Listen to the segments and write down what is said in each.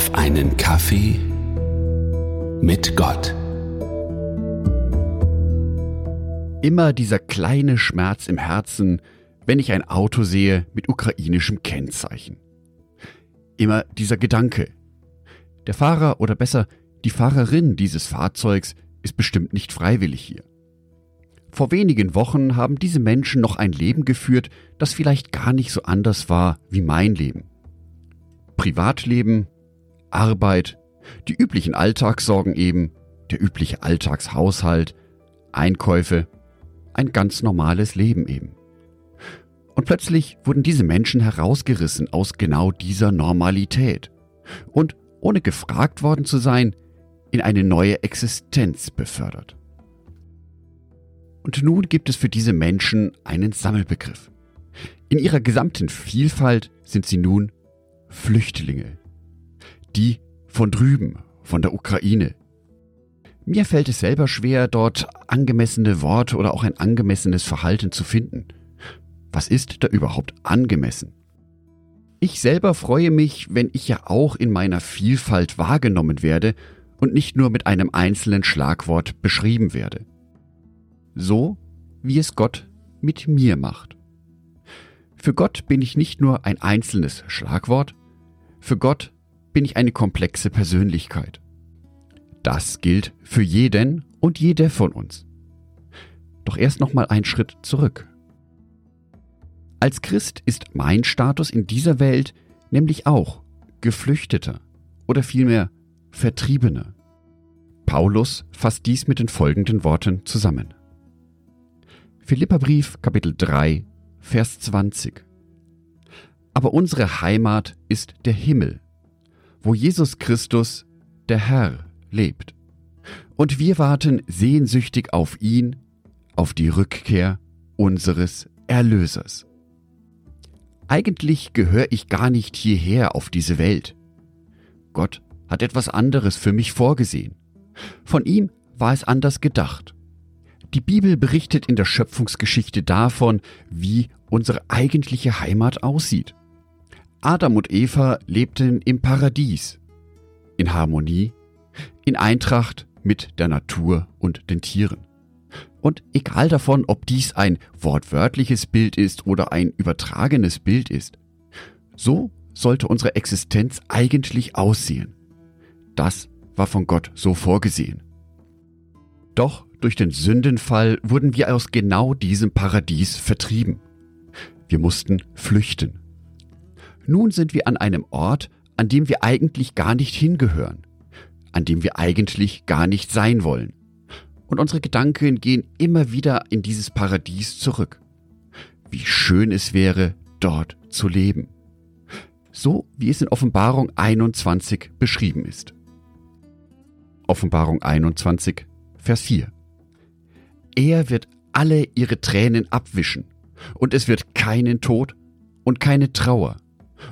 auf einen Kaffee mit Gott. Immer dieser kleine Schmerz im Herzen, wenn ich ein Auto sehe mit ukrainischem Kennzeichen. Immer dieser Gedanke. Der Fahrer oder besser die Fahrerin dieses Fahrzeugs ist bestimmt nicht freiwillig hier. Vor wenigen Wochen haben diese Menschen noch ein Leben geführt, das vielleicht gar nicht so anders war wie mein Leben. Privatleben, Arbeit, die üblichen Alltagssorgen eben, der übliche Alltagshaushalt, Einkäufe, ein ganz normales Leben eben. Und plötzlich wurden diese Menschen herausgerissen aus genau dieser Normalität und, ohne gefragt worden zu sein, in eine neue Existenz befördert. Und nun gibt es für diese Menschen einen Sammelbegriff. In ihrer gesamten Vielfalt sind sie nun Flüchtlinge. Die von drüben, von der Ukraine. Mir fällt es selber schwer, dort angemessene Worte oder auch ein angemessenes Verhalten zu finden. Was ist da überhaupt angemessen? Ich selber freue mich, wenn ich ja auch in meiner Vielfalt wahrgenommen werde und nicht nur mit einem einzelnen Schlagwort beschrieben werde. So wie es Gott mit mir macht. Für Gott bin ich nicht nur ein einzelnes Schlagwort, für Gott bin ich eine komplexe Persönlichkeit. Das gilt für jeden und jede von uns. Doch erst noch mal einen Schritt zurück. Als Christ ist mein Status in dieser Welt nämlich auch Geflüchteter oder vielmehr Vertriebener. Paulus fasst dies mit den folgenden Worten zusammen. Philipperbrief Kapitel 3 Vers 20 Aber unsere Heimat ist der Himmel, wo Jesus Christus, der Herr, lebt. Und wir warten sehnsüchtig auf ihn, auf die Rückkehr unseres Erlösers. Eigentlich gehöre ich gar nicht hierher auf diese Welt. Gott hat etwas anderes für mich vorgesehen. Von ihm war es anders gedacht. Die Bibel berichtet in der Schöpfungsgeschichte davon, wie unsere eigentliche Heimat aussieht. Adam und Eva lebten im Paradies, in Harmonie, in Eintracht mit der Natur und den Tieren. Und egal davon, ob dies ein wortwörtliches Bild ist oder ein übertragenes Bild ist, so sollte unsere Existenz eigentlich aussehen. Das war von Gott so vorgesehen. Doch durch den Sündenfall wurden wir aus genau diesem Paradies vertrieben. Wir mussten flüchten. Nun sind wir an einem Ort, an dem wir eigentlich gar nicht hingehören, an dem wir eigentlich gar nicht sein wollen. Und unsere Gedanken gehen immer wieder in dieses Paradies zurück. Wie schön es wäre, dort zu leben. So wie es in Offenbarung 21 beschrieben ist. Offenbarung 21, Vers 4. Er wird alle ihre Tränen abwischen, und es wird keinen Tod und keine Trauer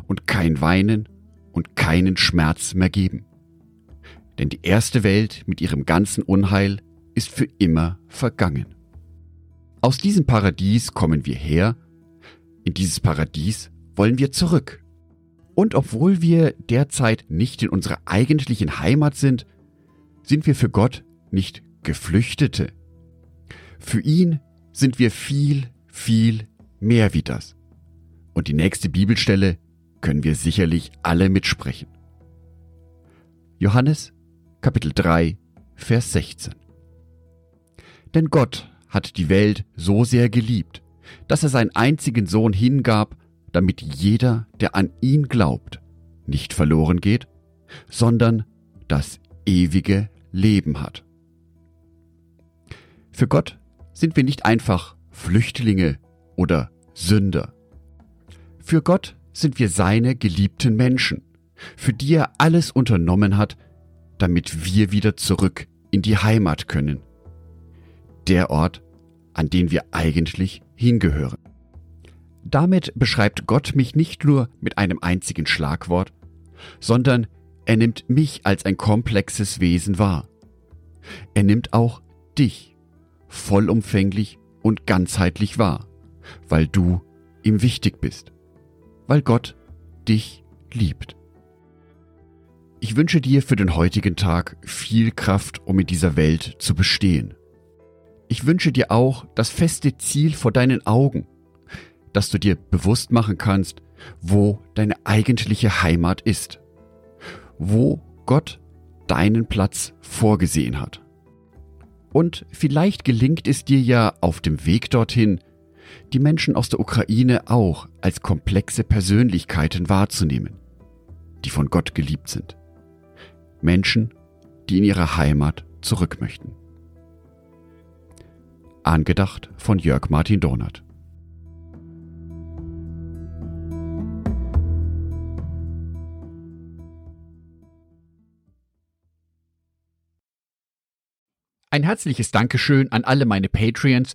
und kein Weinen und keinen Schmerz mehr geben. Denn die erste Welt mit ihrem ganzen Unheil ist für immer vergangen. Aus diesem Paradies kommen wir her, in dieses Paradies wollen wir zurück. Und obwohl wir derzeit nicht in unserer eigentlichen Heimat sind, sind wir für Gott nicht Geflüchtete. Für ihn sind wir viel, viel mehr wie das. Und die nächste Bibelstelle können wir sicherlich alle mitsprechen. Johannes Kapitel 3 Vers 16 Denn Gott hat die Welt so sehr geliebt, dass er seinen einzigen Sohn hingab, damit jeder, der an ihn glaubt, nicht verloren geht, sondern das ewige Leben hat. Für Gott sind wir nicht einfach Flüchtlinge oder Sünder. Für Gott sind wir seine geliebten Menschen, für die er alles unternommen hat, damit wir wieder zurück in die Heimat können. Der Ort, an den wir eigentlich hingehören. Damit beschreibt Gott mich nicht nur mit einem einzigen Schlagwort, sondern er nimmt mich als ein komplexes Wesen wahr. Er nimmt auch dich vollumfänglich und ganzheitlich wahr, weil du ihm wichtig bist, weil Gott dich liebt. Ich wünsche dir für den heutigen Tag viel Kraft, um in dieser Welt zu bestehen. Ich wünsche dir auch das feste Ziel vor deinen Augen, dass du dir bewusst machen kannst, wo deine eigentliche Heimat ist, wo Gott deinen Platz vorgesehen hat. Und vielleicht gelingt es dir ja auf dem Weg dorthin, die Menschen aus der Ukraine auch als komplexe Persönlichkeiten wahrzunehmen, die von Gott geliebt sind. Menschen, die in ihre Heimat zurück möchten. Angedacht von Jörg Martin Donat. Ein herzliches Dankeschön an alle meine Patreons,